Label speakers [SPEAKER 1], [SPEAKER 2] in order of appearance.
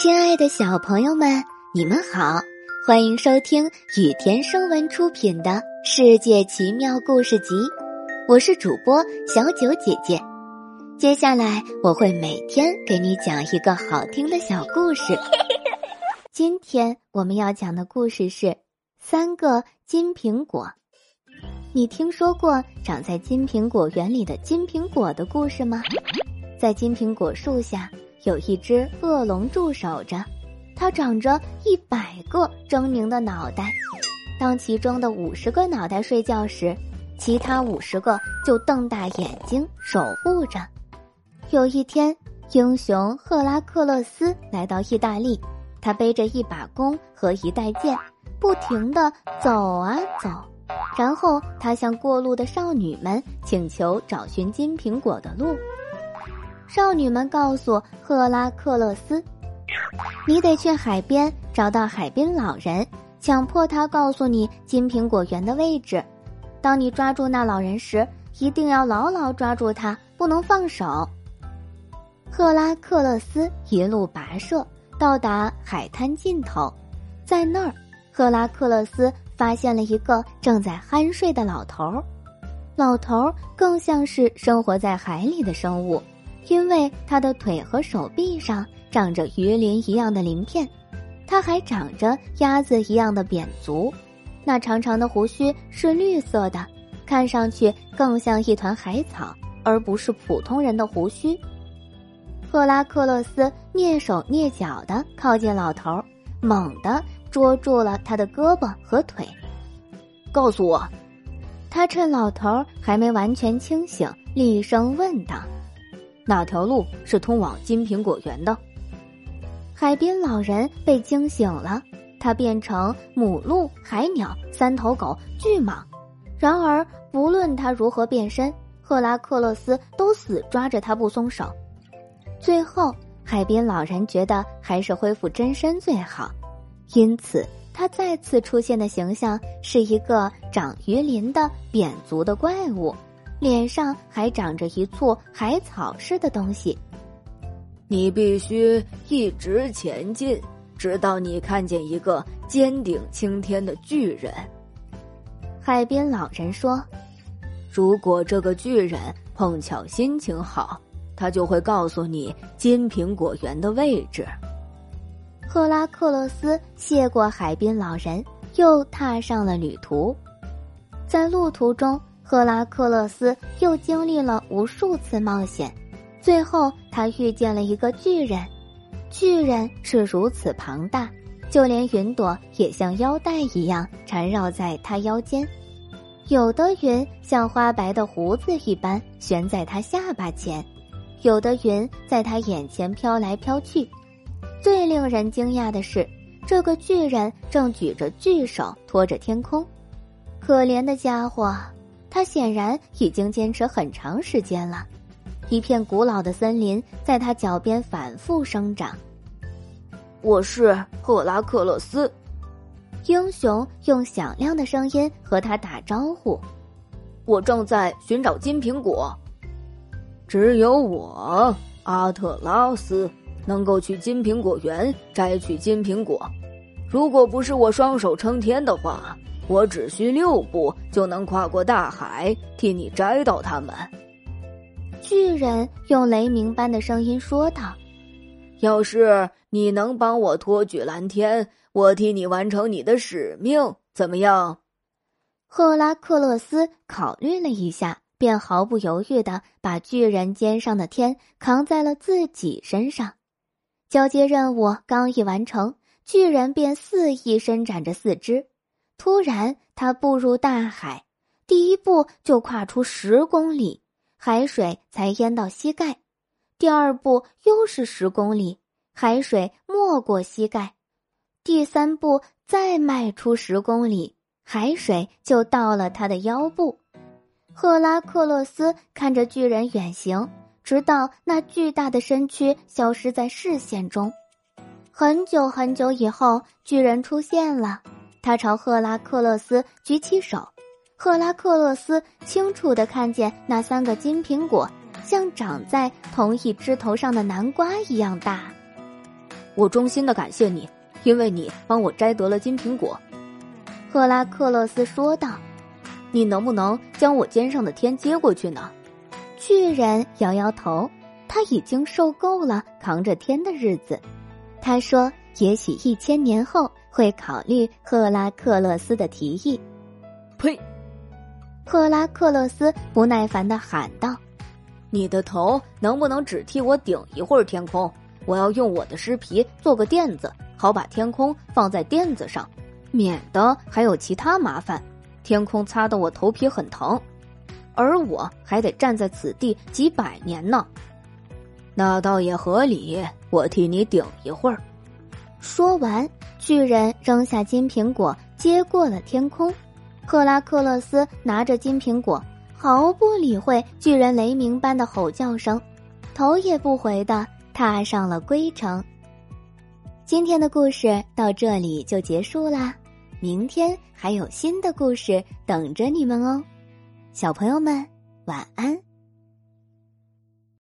[SPEAKER 1] 亲爱的小朋友们，你们好，欢迎收听雨田声文出品的《世界奇妙故事集》，我是主播小九姐姐。接下来我会每天给你讲一个好听的小故事。今天我们要讲的故事是三个金苹果。你听说过长在金苹果园里的金苹果的故事吗？在金苹果树下。有一只恶龙驻守着，它长着一百个狰狞的脑袋。当其中的五十个脑袋睡觉时，其他五十个就瞪大眼睛守护着。有一天，英雄赫拉克勒斯来到意大利，他背着一把弓和一袋剑，不停地走啊走。然后他向过路的少女们请求找寻金苹果的路。少女们告诉赫拉克勒斯：“你得去海边找到海滨老人，强迫他告诉你金苹果园的位置。当你抓住那老人时，一定要牢牢抓住他，不能放手。”赫拉克勒斯一路跋涉，到达海滩尽头，在那儿，赫拉克勒斯发现了一个正在酣睡的老头儿。老头儿更像是生活在海里的生物。因为他的腿和手臂上长着鱼鳞一样的鳞片，他还长着鸭子一样的扁足，那长长的胡须是绿色的，看上去更像一团海草，而不是普通人的胡须。赫拉克勒斯蹑手蹑脚地靠近老头，猛地捉住了他的胳膊和腿。
[SPEAKER 2] 告诉我，
[SPEAKER 1] 他趁老头还没完全清醒，厉声问道。
[SPEAKER 2] 哪条路是通往金苹果园的？
[SPEAKER 1] 海滨老人被惊醒了，他变成母鹿、海鸟、三头狗、巨蟒。然而，不论他如何变身，赫拉克勒斯都死抓着他不松手。最后，海滨老人觉得还是恢复真身最好，因此他再次出现的形象是一个长鱼鳞的扁足的怪物。脸上还长着一簇海草似的东西。
[SPEAKER 2] 你必须一直前进，直到你看见一个尖顶青天的巨人。
[SPEAKER 1] 海边老人说：“
[SPEAKER 2] 如果这个巨人碰巧心情好，他就会告诉你金苹果园的位置。”
[SPEAKER 1] 赫拉克勒斯谢过海边老人，又踏上了旅途。在路途中。赫拉克勒斯又经历了无数次冒险，最后他遇见了一个巨人。巨人是如此庞大，就连云朵也像腰带一样缠绕在他腰间，有的云像花白的胡子一般悬在他下巴前，有的云在他眼前飘来飘去。最令人惊讶的是，这个巨人正举着巨手托着天空，可怜的家伙。他显然已经坚持很长时间了，一片古老的森林在他脚边反复生长。
[SPEAKER 2] 我是赫拉克勒斯，
[SPEAKER 1] 英雄用响亮的声音和他打招呼。
[SPEAKER 2] 我正在寻找金苹果，只有我阿特拉斯能够去金苹果园摘取金苹果。如果不是我双手撑天的话。我只需六步就能跨过大海，替你摘到它们。
[SPEAKER 1] 巨人用雷鸣般的声音说道：“
[SPEAKER 2] 要是你能帮我托举蓝天，我替你完成你的使命，怎么样？”
[SPEAKER 1] 赫拉克勒斯考虑了一下，便毫不犹豫的把巨人肩上的天扛在了自己身上。交接任务刚一完成，巨人便肆意伸展着四肢。突然，他步入大海，第一步就跨出十公里，海水才淹到膝盖；第二步又是十公里，海水没过膝盖；第三步再迈出十公里，海水就到了他的腰部。赫拉克勒斯看着巨人远行，直到那巨大的身躯消失在视线中。很久很久以后，巨人出现了。他朝赫拉克勒斯举起手，赫拉克勒斯清楚地看见那三个金苹果，像长在同一枝头上的南瓜一样大。
[SPEAKER 2] 我衷心的感谢你，因为你帮我摘得了金苹果。”
[SPEAKER 1] 赫拉克勒斯说道。
[SPEAKER 2] “你能不能将我肩上的天接过去呢？”
[SPEAKER 1] 巨人摇摇头，他已经受够了扛着天的日子。他说：“也许一千年后会考虑赫拉克勒斯的提议。”
[SPEAKER 2] 呸！
[SPEAKER 1] 赫拉克勒斯不耐烦的喊道：“
[SPEAKER 2] 你的头能不能只替我顶一会儿天空？我要用我的尸皮做个垫子，好把天空放在垫子上，免得还有其他麻烦。天空擦得我头皮很疼，而我还得站在此地几百年呢。”那倒也合理，我替你顶一会儿。
[SPEAKER 1] 说完，巨人扔下金苹果，接过了天空。赫拉克勒斯拿着金苹果，毫不理会巨人雷鸣般的吼叫声，头也不回的踏上了归程。今天的故事到这里就结束啦，明天还有新的故事等着你们哦，小朋友们晚安。